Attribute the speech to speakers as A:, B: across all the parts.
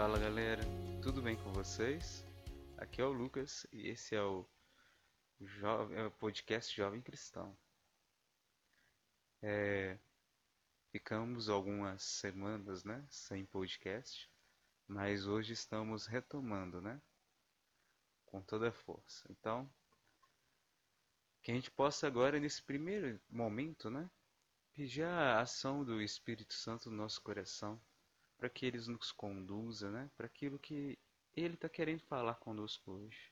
A: Fala galera, tudo bem com vocês? Aqui é o Lucas e esse é o, jo é o podcast Jovem Cristão. É, ficamos algumas semanas né, sem podcast, mas hoje estamos retomando, né? Com toda a força. Então, que a gente possa agora, nesse primeiro momento, né? Pedir a ação do Espírito Santo no nosso coração, para que Ele nos conduza, né? Para aquilo que Ele está querendo falar conosco hoje.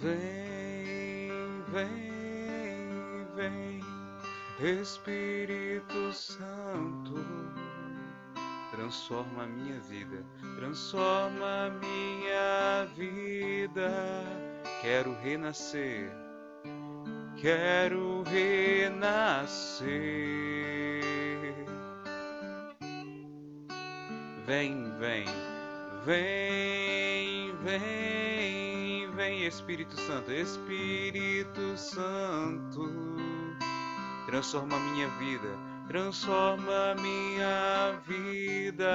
A: Vem, vem, vem, Espírito Santo, transforma a minha vida, transforma minha vida. Quero renascer, quero renascer. Vem, vem, vem, vem, vem, Espírito Santo, Espírito Santo, transforma minha vida, transforma minha vida.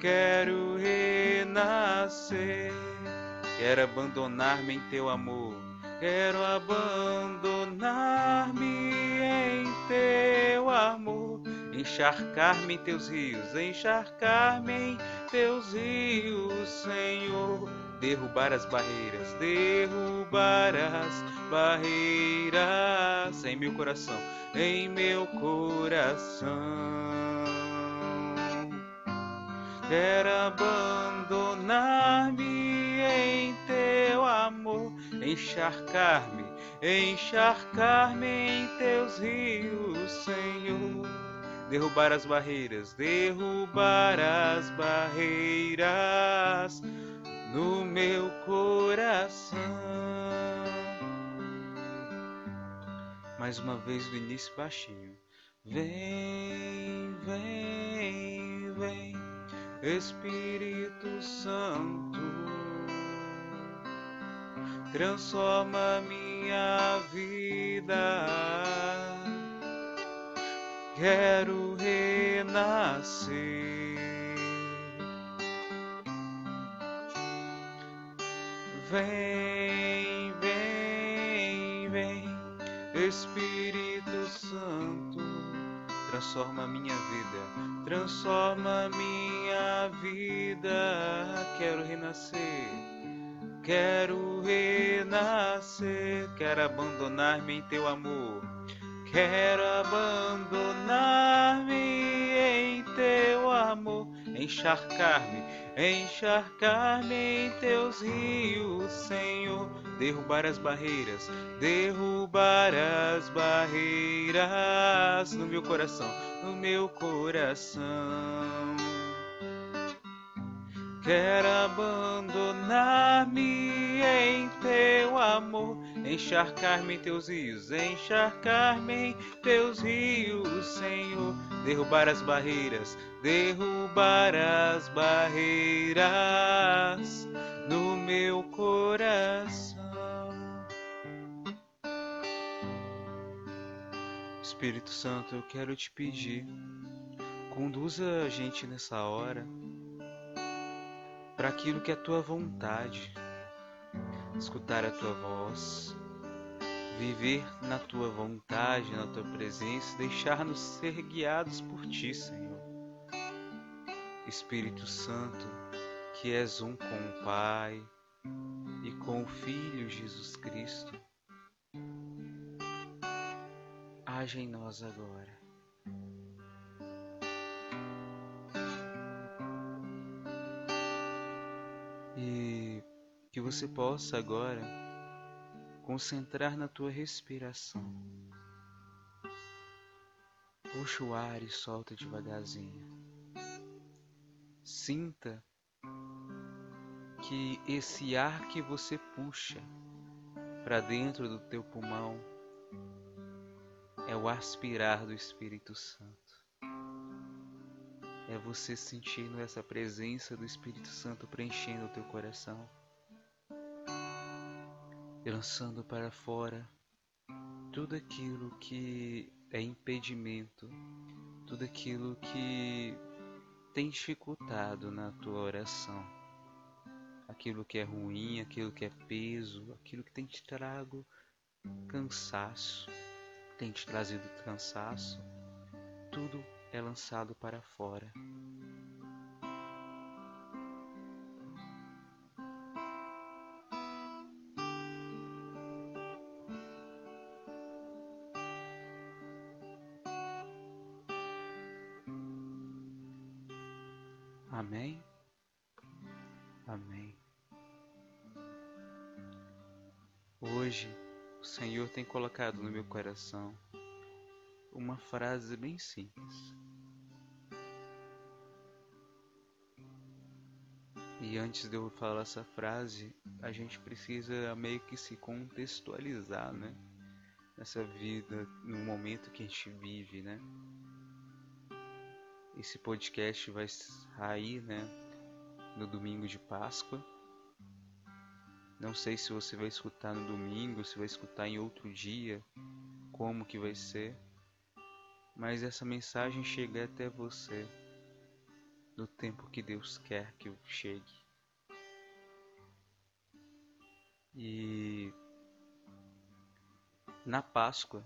A: Quero renascer, quero abandonar-me em teu amor, quero abandonar-me em teu amor encharcar-me em teus rios, encharcar-me em teus rios, Senhor. Derrubar as barreiras, derrubar as barreiras em meu coração, em meu coração. Quero abandonar-me em teu amor, encharcar-me, encharcar-me em teus rios, Senhor derrubar as barreiras, derrubar as barreiras no meu coração. Mais uma vez do início baixinho. Vem, vem, vem, Espírito Santo, transforma minha vida quero renascer. Vem, vem, vem, Espírito Santo, transforma minha vida, transforma minha vida. Quero renascer, quero renascer, quero abandonar-me em teu amor Quero abandonar-me em teu amor, encharcar-me, encharcar-me em teus rios, Senhor. Derrubar as barreiras, derrubar as barreiras no meu coração, no meu coração. Quero abandonar-me em teu amor, encharcar-me em teus rios, encharcar-me em teus rios, Senhor. Derrubar as barreiras, derrubar as barreiras no meu coração. Espírito Santo, eu quero te pedir, conduza a gente nessa hora para aquilo que é a tua vontade, escutar a tua voz, viver na tua vontade, na tua presença, deixar-nos ser guiados por ti, Senhor. Espírito Santo, que és um com o Pai e com o Filho Jesus Cristo, age em nós agora. E que você possa agora concentrar na tua respiração. Puxa o ar e solta devagarzinho. Sinta que esse ar que você puxa para dentro do teu pulmão é o aspirar do Espírito Santo. É você sentindo essa presença do Espírito Santo preenchendo o teu coração, lançando para fora tudo aquilo que é impedimento, tudo aquilo que tem dificultado na tua oração, aquilo que é ruim, aquilo que é peso, aquilo que tem te trago cansaço, tem te trazido cansaço, tudo é lançado para fora. Amém? Amém. Hoje, o Senhor tem colocado no meu coração uma frase bem simples. E antes de eu falar essa frase, a gente precisa meio que se contextualizar, né? Nessa vida, no momento que a gente vive, né? Esse podcast vai sair, né? No domingo de Páscoa. Não sei se você vai escutar no domingo, se vai escutar em outro dia, como que vai ser mas essa mensagem chega até você no tempo que Deus quer que eu chegue. E na Páscoa,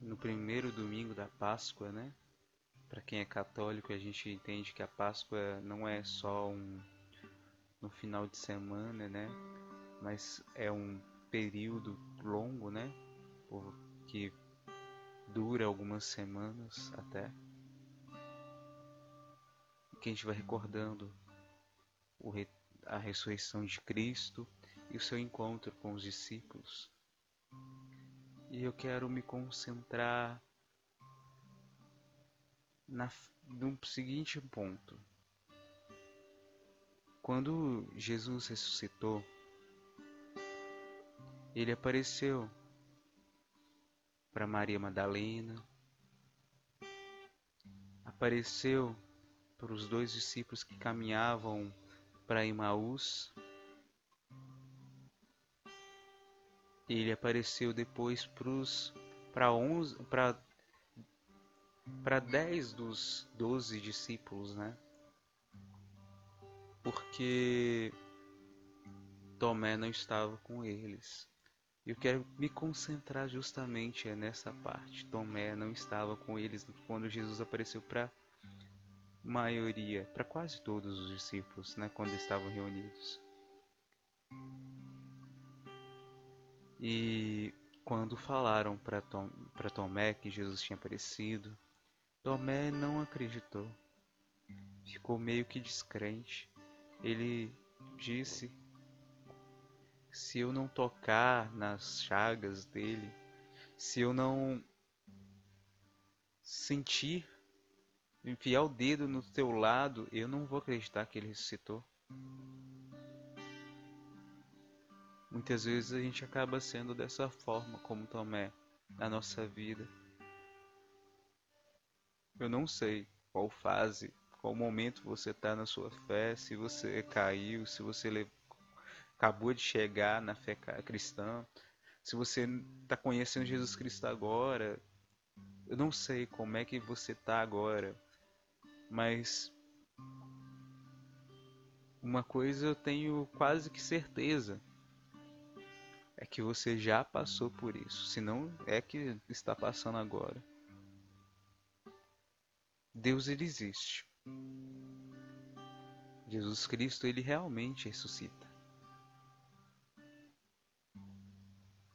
A: no primeiro domingo da Páscoa, né? Para quem é católico, a gente entende que a Páscoa não é só um no final de semana, né? Mas é um período longo, né? Que dura algumas semanas até. Que a gente vai recordando re... a ressurreição de Cristo e o seu encontro com os discípulos. E eu quero me concentrar na, no seguinte ponto. Quando Jesus ressuscitou, ele apareceu para Maria Madalena, apareceu para os dois discípulos que caminhavam para Emaús. Ele apareceu depois para para para dez dos doze discípulos, né? Porque Tomé não estava com eles. Eu quero me concentrar justamente nessa parte. Tomé não estava com eles quando Jesus apareceu para maioria, para quase todos os discípulos, né, quando estavam reunidos. E quando falaram para Tom, Tomé que Jesus tinha aparecido, Tomé não acreditou. Ficou meio que descrente. Ele disse se eu não tocar nas chagas dele, se eu não sentir, enfiar o dedo no teu lado, eu não vou acreditar que ele ressuscitou. Muitas vezes a gente acaba sendo dessa forma, como Tomé, na nossa vida. Eu não sei qual fase, qual momento você está na sua fé, se você caiu, se você acabou de chegar na fé cristã, se você está conhecendo Jesus Cristo agora, eu não sei como é que você está agora, mas uma coisa eu tenho quase que certeza é que você já passou por isso, se não é que está passando agora. Deus ele existe. Jesus Cristo ele realmente ressuscita.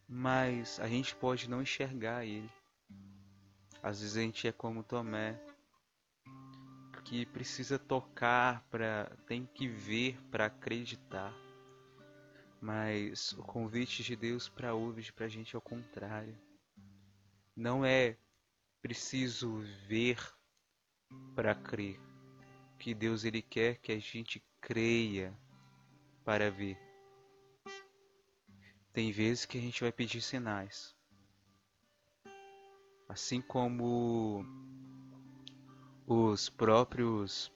A: mas a gente pode não enxergar ele. Às vezes a gente é como Tomé, que precisa tocar para tem que ver para acreditar. Mas o convite de Deus para hoje para a gente é o contrário. Não é preciso ver para crer. Que Deus ele quer que a gente creia para ver. Tem vezes que a gente vai pedir sinais. Assim como os próprios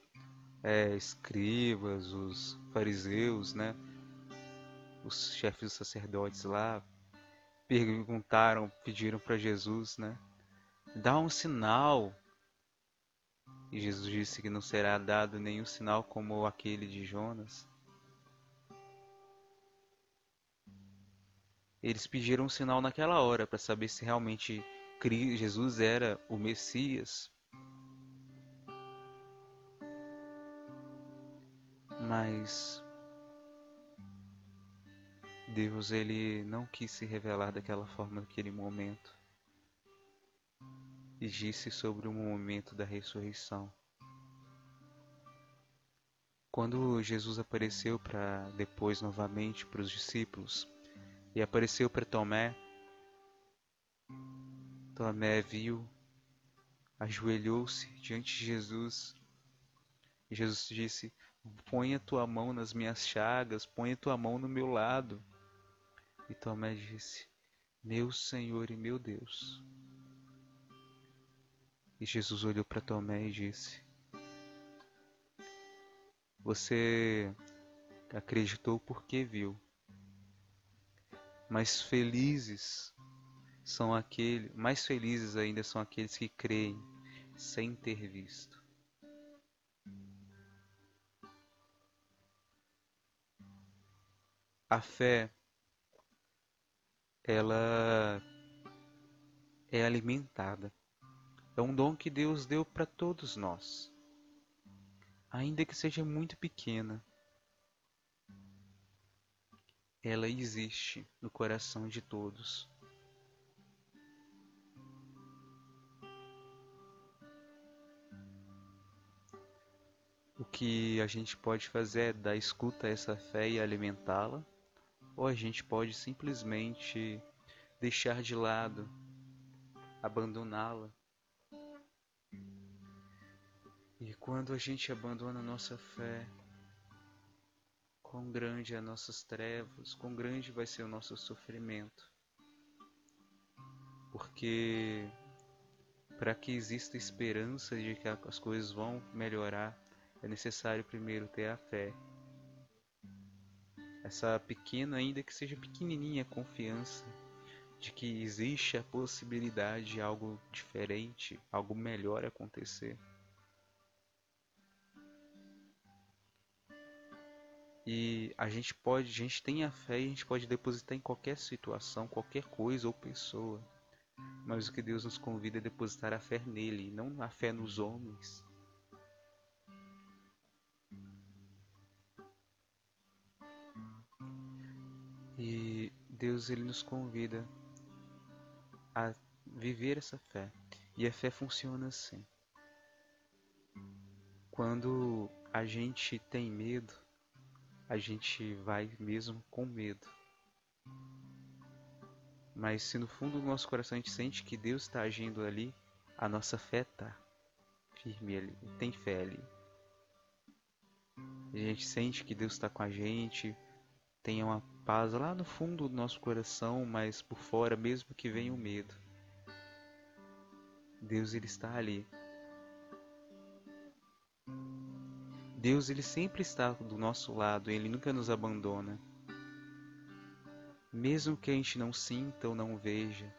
A: é, escribas, os fariseus, né? Os chefes dos sacerdotes lá perguntaram, pediram para Jesus, né? Dá um sinal. E Jesus disse que não será dado nenhum sinal como aquele de Jonas. Eles pediram um sinal naquela hora para saber se realmente Jesus era o Messias. Mas Deus ele não quis se revelar daquela forma naquele momento. E disse sobre o momento da ressurreição. Quando Jesus apareceu para depois novamente para os discípulos e apareceu para Tomé, Tomé viu, ajoelhou-se diante de Jesus e Jesus disse: Põe a tua mão nas minhas chagas, põe a tua mão no meu lado. E Tomé disse: Meu Senhor e meu Deus. E Jesus olhou para Tomé e disse: Você acreditou porque viu. Mas felizes são aqueles, mais felizes ainda são aqueles que creem sem ter visto. A fé ela é alimentada. É um dom que Deus deu para todos nós. Ainda que seja muito pequena, ela existe no coração de todos. O que a gente pode fazer é dar escuta a essa fé e alimentá-la ou a gente pode simplesmente deixar de lado, abandoná-la. E quando a gente abandona nossa fé, quão grande é nossas trevas, quão grande vai ser o nosso sofrimento. Porque para que exista esperança de que as coisas vão melhorar, é necessário primeiro ter a fé essa pequena, ainda que seja pequenininha, confiança de que existe a possibilidade de algo diferente, algo melhor acontecer. E a gente pode, a gente tem a fé e a gente pode depositar em qualquer situação, qualquer coisa ou pessoa. Mas o que Deus nos convida é depositar a fé nele, não a fé nos homens. E Deus ele nos convida a viver essa fé. E a fé funciona assim. Quando a gente tem medo, a gente vai mesmo com medo. Mas se no fundo do nosso coração a gente sente que Deus está agindo ali, a nossa fé está firme ali, tem fé ali. A gente sente que Deus está com a gente, tem uma paz lá no fundo do nosso coração, mas por fora, mesmo que venha o medo. Deus ele está ali. Deus ele sempre está do nosso lado, ele nunca nos abandona. Mesmo que a gente não sinta ou não veja.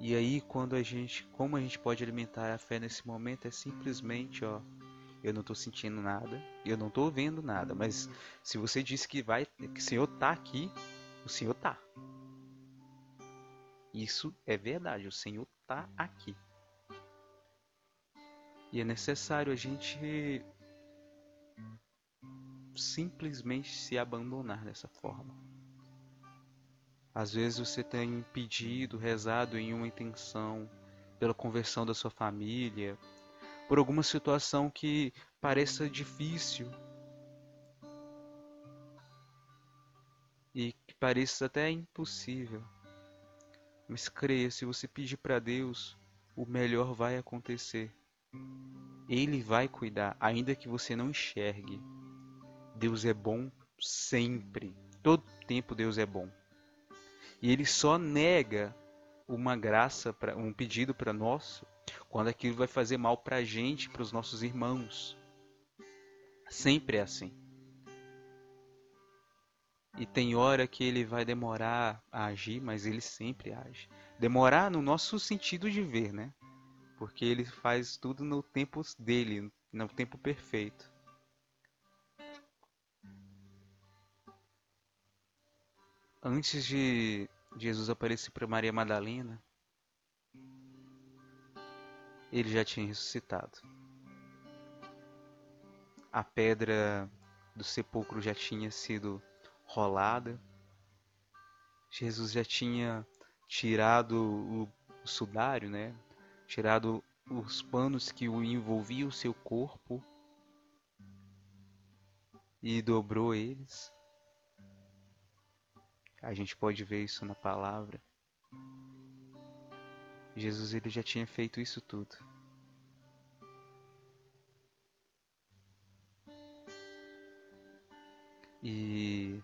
A: E aí quando a gente, como a gente pode alimentar a fé nesse momento é simplesmente, ó, eu não estou sentindo nada, eu não estou vendo nada, mas se você disse que vai, que o Senhor está aqui, o Senhor está. Isso é verdade, o Senhor está aqui. E é necessário a gente simplesmente se abandonar dessa forma. Às vezes você tem pedido, rezado em uma intenção pela conversão da sua família, por alguma situação que pareça difícil e que pareça até impossível. Mas creia, se você pedir para Deus, o melhor vai acontecer. Ele vai cuidar, ainda que você não enxergue. Deus é bom sempre. Todo tempo Deus é bom. E ele só nega uma graça para um pedido para nós quando aquilo vai fazer mal para a gente, para os nossos irmãos. Sempre é assim. E tem hora que ele vai demorar a agir, mas ele sempre age. Demorar no nosso sentido de ver, né? Porque ele faz tudo no tempo dele, no tempo perfeito. Antes de Jesus aparecer para Maria Madalena, ele já tinha ressuscitado. A pedra do sepulcro já tinha sido rolada. Jesus já tinha tirado o, sudário, né? Tirado os panos que o envolviam o seu corpo e dobrou eles. A gente pode ver isso na palavra. Jesus ele já tinha feito isso tudo. E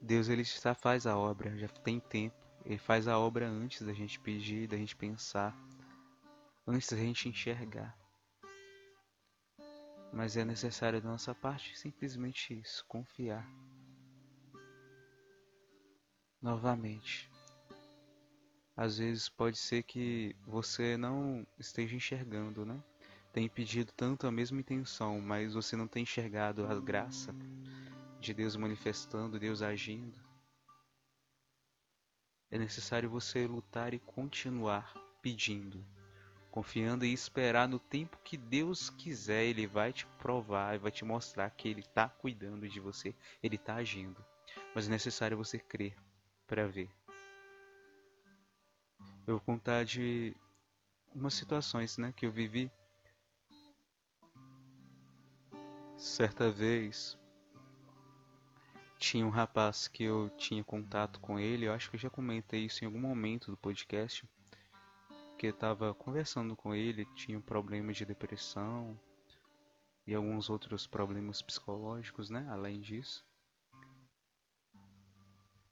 A: Deus ele já faz a obra, já tem tempo. Ele faz a obra antes da gente pedir, da gente pensar, antes da gente enxergar. Mas é necessário da nossa parte simplesmente isso, confiar. Novamente. Às vezes pode ser que você não esteja enxergando, né? Tem pedido tanto a mesma intenção, mas você não tem enxergado a graça de Deus manifestando, Deus agindo. É necessário você lutar e continuar pedindo, confiando e esperar no tempo que Deus quiser, Ele vai te provar e vai te mostrar que Ele está cuidando de você, Ele está agindo. Mas é necessário você crer para ver. Eu vou contar de umas situações né, que eu vivi. Certa vez, tinha um rapaz que eu tinha contato com ele, eu acho que eu já comentei isso em algum momento do podcast, que estava conversando com ele, tinha um problema de depressão e alguns outros problemas psicológicos, né, além disso.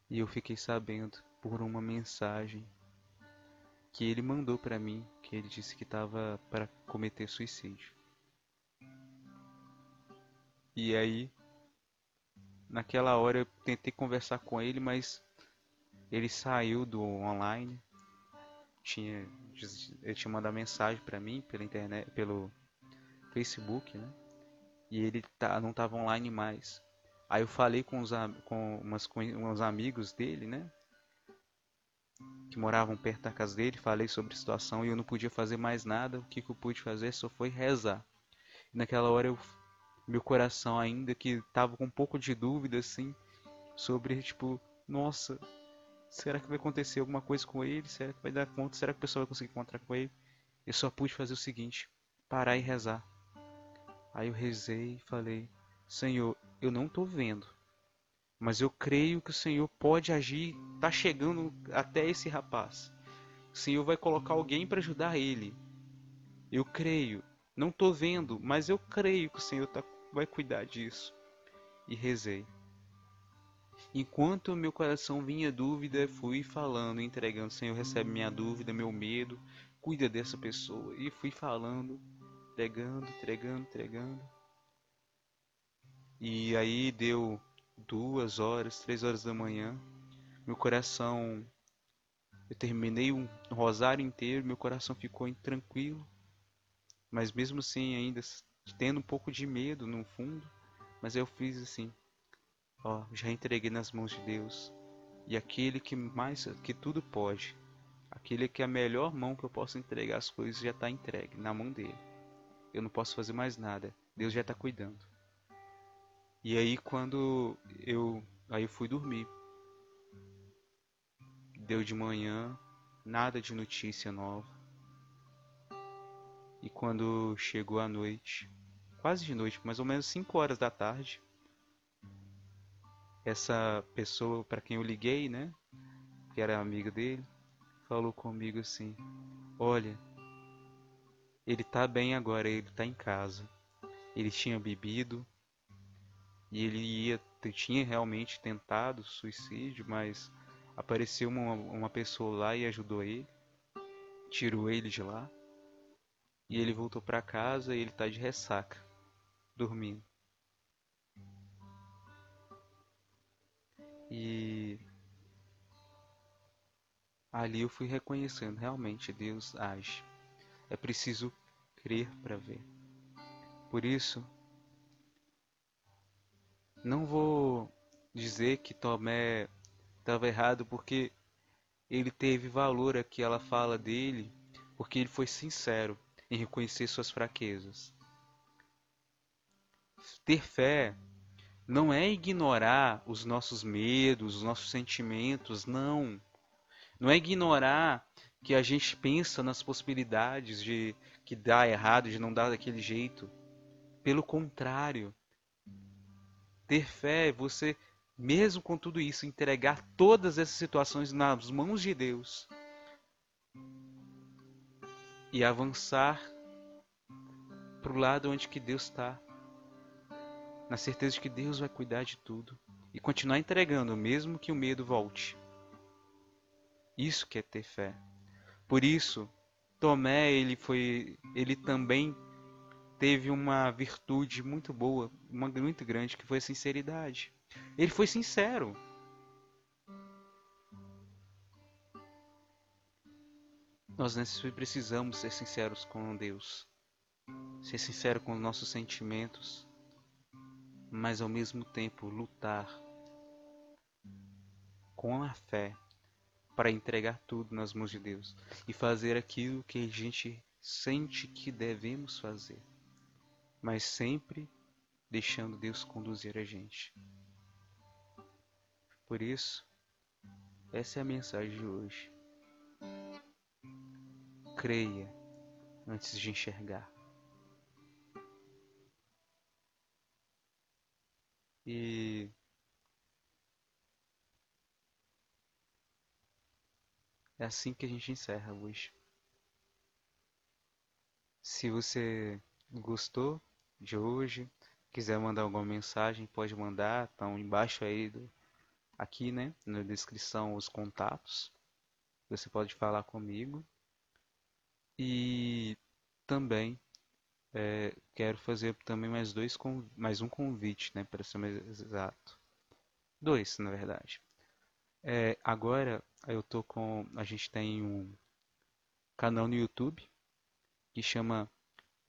A: E eu fiquei sabendo por uma mensagem que ele mandou para mim, que ele disse que estava para cometer suicídio. E aí Naquela hora eu tentei conversar com ele, mas ele saiu do online. Tinha, ele tinha mandado mensagem para mim pela internet, pelo Facebook, né? E ele tá, não estava online mais. Aí eu falei com, os, com, umas, com uns amigos dele, né? Que moravam perto da casa dele, falei sobre a situação e eu não podia fazer mais nada. O que, que eu pude fazer só foi rezar. E naquela hora eu meu coração ainda que tava com um pouco de dúvida assim sobre tipo, nossa, será que vai acontecer alguma coisa com ele? Será que vai dar conta? Será que o pessoal vai conseguir encontrar com ele? Eu só pude fazer o seguinte, parar e rezar. Aí eu rezei e falei: Senhor, eu não tô vendo, mas eu creio que o Senhor pode agir, tá chegando até esse rapaz. O Senhor vai colocar alguém para ajudar ele. Eu creio, não tô vendo, mas eu creio que o Senhor tá vai cuidar disso. E rezei. Enquanto meu coração vinha dúvida, fui falando, entregando, Senhor, recebe minha dúvida, meu medo, cuida dessa pessoa. E fui falando, entregando, entregando, entregando. E aí deu duas horas, três horas da manhã. Meu coração, eu terminei um rosário inteiro, meu coração ficou intranquilo. Mas mesmo assim, ainda tendo um pouco de medo no fundo, mas eu fiz assim, ó, já entreguei nas mãos de Deus. E aquele que mais que tudo pode, aquele que é a melhor mão que eu posso entregar as coisas já está entregue na mão dele. Eu não posso fazer mais nada. Deus já está cuidando. E aí quando eu aí eu fui dormir. Deu de manhã, nada de notícia nova. E quando chegou a noite, quase de noite, mais ou menos 5 horas da tarde, essa pessoa para quem eu liguei, né, que era amiga dele, falou comigo assim: "Olha, ele tá bem agora, ele tá em casa. Ele tinha bebido e ele ia tinha realmente tentado suicídio, mas apareceu uma, uma pessoa lá e ajudou ele tirou ele de lá. E ele voltou para casa e ele tá de ressaca, dormindo. E ali eu fui reconhecendo realmente Deus age. É preciso crer para ver. Por isso, não vou dizer que Tomé estava errado porque ele teve valor aqui, ela fala dele, porque ele foi sincero em reconhecer suas fraquezas. Ter fé não é ignorar os nossos medos, os nossos sentimentos, não. Não é ignorar que a gente pensa nas possibilidades de que dá errado, de não dar daquele jeito. Pelo contrário, ter fé é você, mesmo com tudo isso, entregar todas essas situações nas mãos de Deus e avançar para o lado onde que Deus está, na certeza de que Deus vai cuidar de tudo e continuar entregando, mesmo que o medo volte. Isso que é ter fé. Por isso, Tomé ele foi, ele também teve uma virtude muito boa, uma muito grande que foi a sinceridade. Ele foi sincero. Nós precisamos ser sinceros com Deus, ser sincero com os nossos sentimentos, mas ao mesmo tempo lutar com a fé para entregar tudo nas mãos de Deus e fazer aquilo que a gente sente que devemos fazer, mas sempre deixando Deus conduzir a gente. Por isso, essa é a mensagem de hoje. Creia antes de enxergar. E É assim que a gente encerra hoje. Se você gostou de hoje, quiser mandar alguma mensagem, pode mandar, estão embaixo aí do, aqui, né, na descrição os contatos. Você pode falar comigo. E também é, quero fazer também mais dois mais um convite, né, para ser mais exato. Dois, na verdade. É, agora eu tô com. A gente tem um canal no YouTube que chama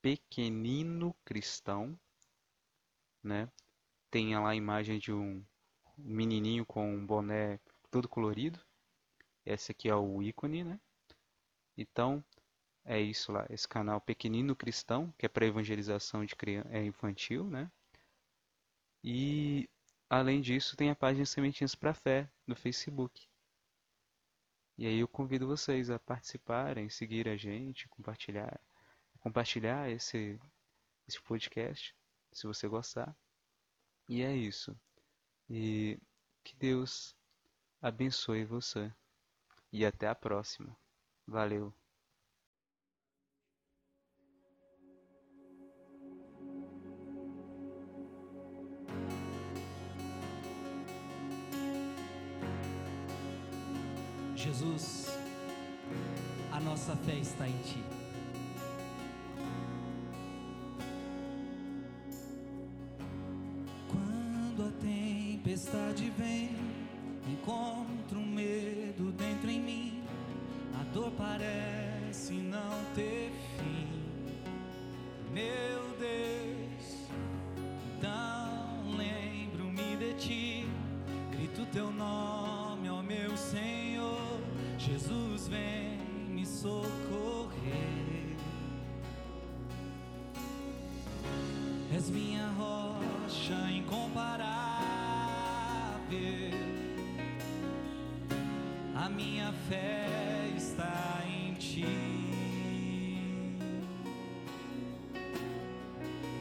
A: Pequenino Cristão, né? Tem lá a imagem de um menininho com um boné todo colorido. Esse aqui é o ícone, né? Então, é isso lá, esse canal Pequenino Cristão, que é para evangelização de criança, é infantil, né? E além disso, tem a página Sementinhas para Fé no Facebook. E aí eu convido vocês a participarem, seguir a gente, compartilhar, compartilhar esse, esse podcast, se você gostar. E é isso. E que Deus abençoe você. E até a próxima. Valeu.
B: Jesus, a nossa fé está em Ti. Quando a tempestade vem, encontro um medo dentro em mim, a dor parece não ter fim. Meu És minha rocha incomparável, a minha fé está em ti.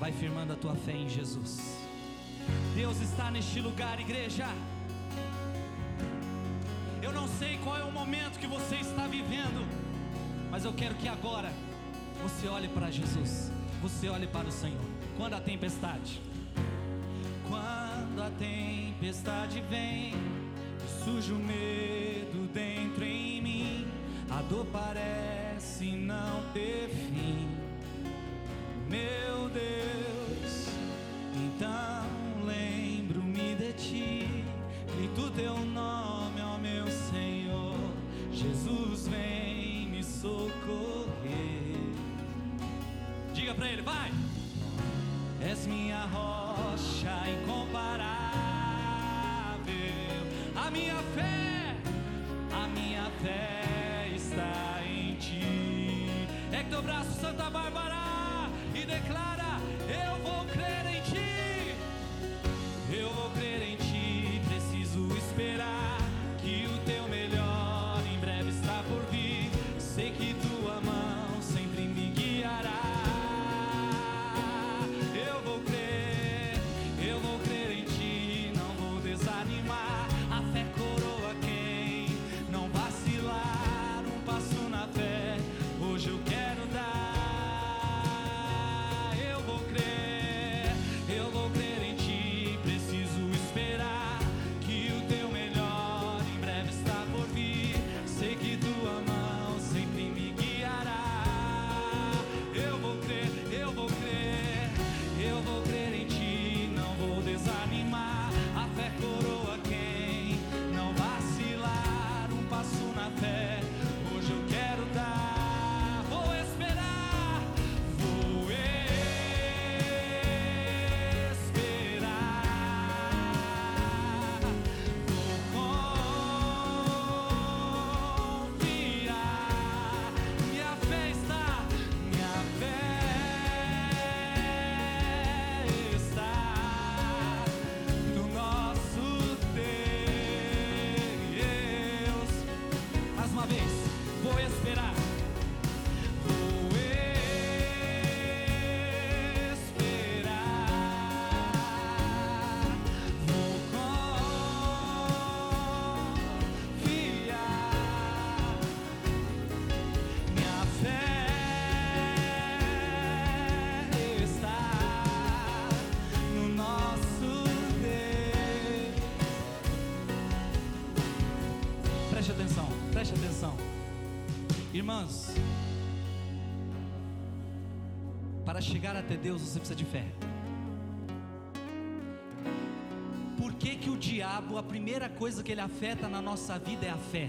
B: Vai firmando a tua fé em Jesus. Deus está neste lugar, igreja. Eu não sei qual é o momento que você está vivendo, mas eu quero que agora você olhe para Jesus, você olhe para o Senhor. Quando a tempestade, quando a tempestade vem, surge o medo dentro em mim, A dor parece não ter fim, meu Deus. Então minha fé, até Deus você precisa de fé. Por que, que o diabo, a primeira coisa que ele afeta na nossa vida é a fé?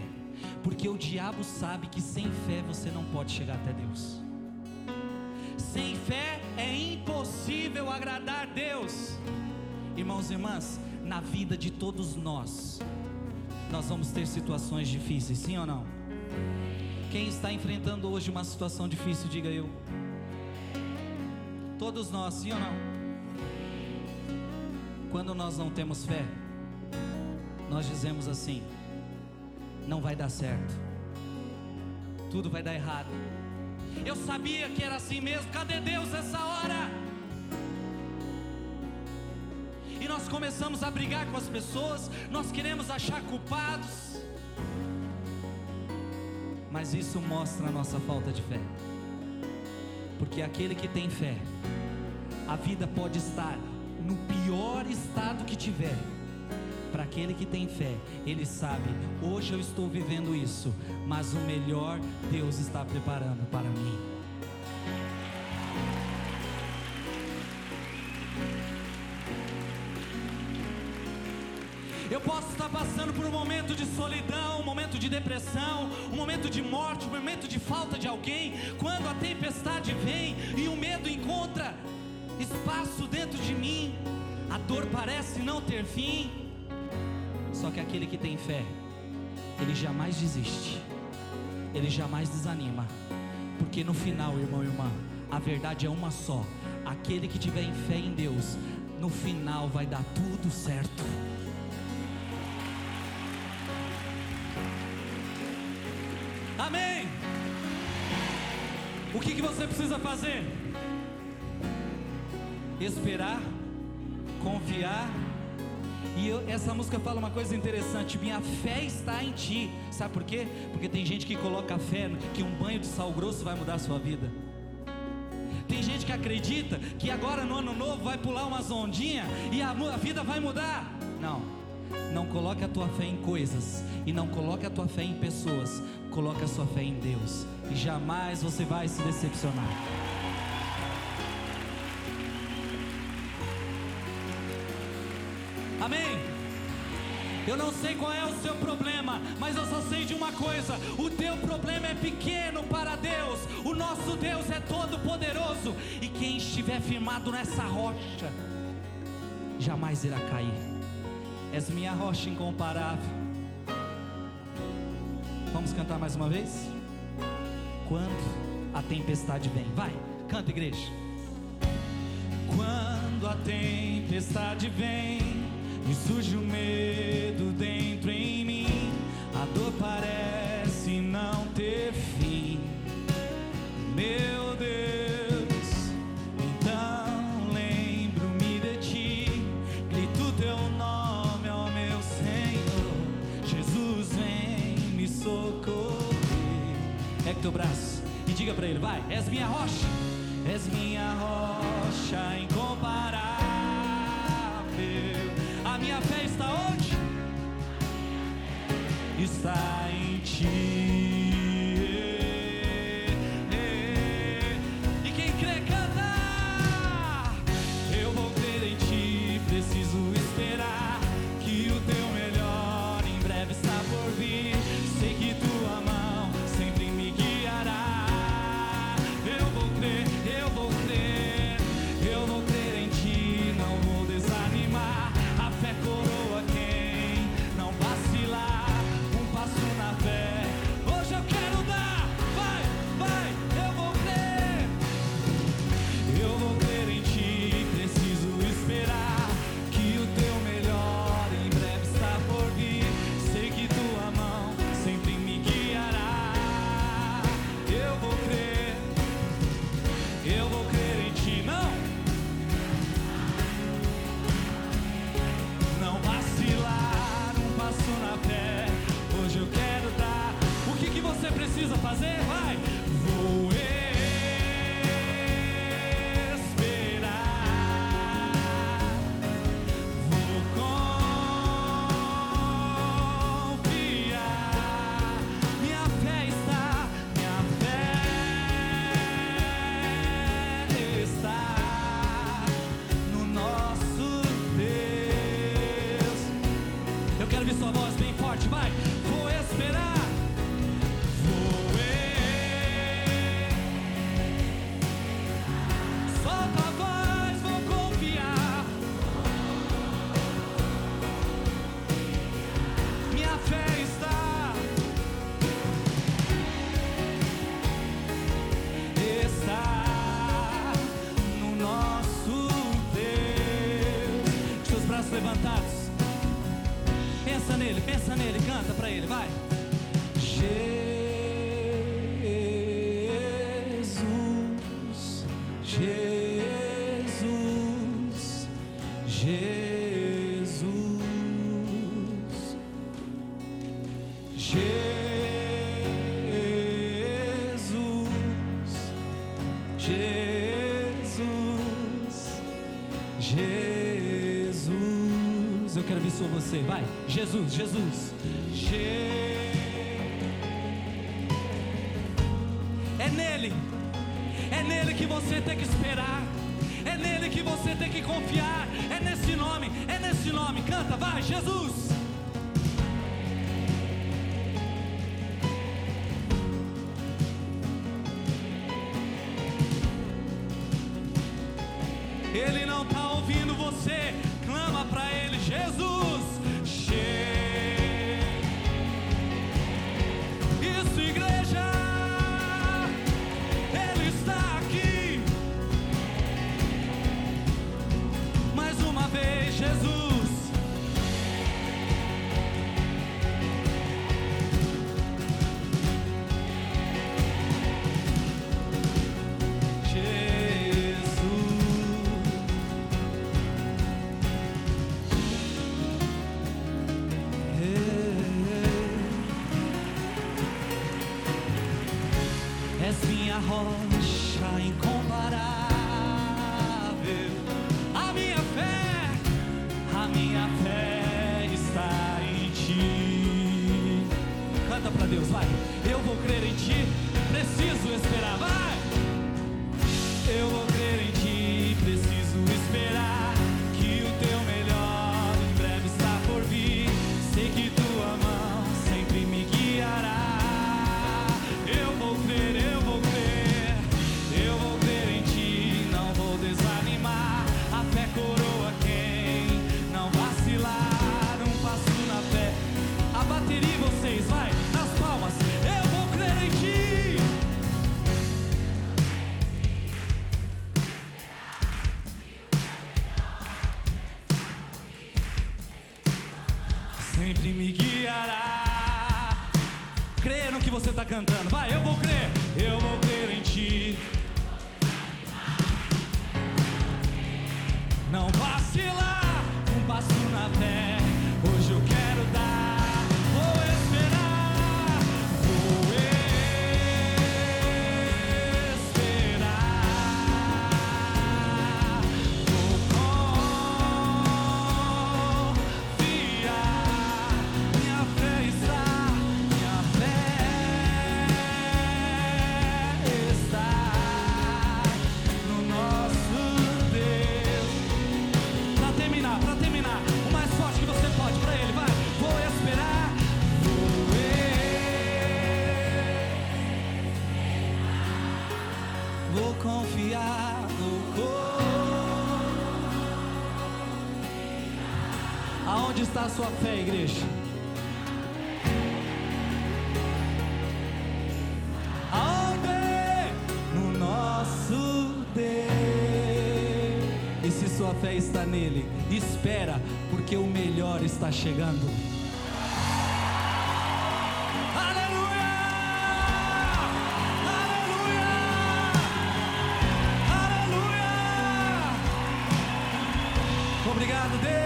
B: Porque o diabo sabe que sem fé você não pode chegar até Deus. Sem fé é impossível agradar Deus. Irmãos e irmãs, na vida de todos nós, nós vamos ter situações difíceis, sim ou não? Quem está enfrentando hoje uma situação difícil, diga eu. Todos nós, sim ou não? Quando nós não temos fé, nós dizemos assim: não vai dar certo, tudo vai dar errado. Eu sabia que era assim mesmo, cadê Deus essa hora? E nós começamos a brigar com as pessoas, nós queremos achar culpados, mas isso mostra a nossa falta de fé, porque aquele que tem fé, a vida pode estar no pior estado que tiver. Para aquele que tem fé, ele sabe, hoje eu estou vivendo isso, mas o melhor Deus está preparando para mim. Passando por um momento de solidão, um momento de depressão, um momento de morte, um momento de falta de alguém. Quando a tempestade vem e o medo encontra espaço dentro de mim, a dor parece não ter fim. Só que aquele que tem fé, ele jamais desiste, ele jamais desanima, porque no final, irmão e irmã, a verdade é uma só: aquele que tiver em fé em Deus, no final vai dar tudo certo. Amém. O que, que você precisa fazer? Esperar, confiar. E eu- essa música fala uma coisa interessante: minha fé está em ti. Sabe por quê? Porque tem gente que coloca fé que um banho de sal grosso vai mudar a sua vida. Tem gente que acredita que agora no ano novo vai pular umas ondinhas e a, a vida vai mudar. Não. Não coloque a tua fé em coisas e não coloque a tua fé em pessoas. Coloque a sua fé em Deus e jamais você vai se decepcionar. Amém. Eu não sei qual é o seu problema, mas eu só sei de uma coisa: o teu problema é pequeno para Deus, o nosso Deus é todo poderoso, e quem estiver firmado nessa rocha, jamais irá cair. És minha rocha incomparável. Vamos cantar mais uma vez? Quando a tempestade vem, vai, canta, igreja. Quando a tempestade vem e surge o medo dentro em mim, a dor parece não ter fim. Meu diga para ele, vai, és minha rocha, és minha rocha incomparável. A minha fé está onde? Está em ti. Você, vai. Jesus, Jesus. Je- É nele. É nele que você tem que esperar. É nele que você tem que confiar. É nesse nome. É nesse nome. Canta, vai, Jesus. Deus, vai. Eu vou crer em ti, preciso esperar, vai. Eu vou cantando. Vai, eu vou está nele. Espera, porque o melhor está chegando. Aleluia! Aleluia! Aleluia! Obrigado, Deus.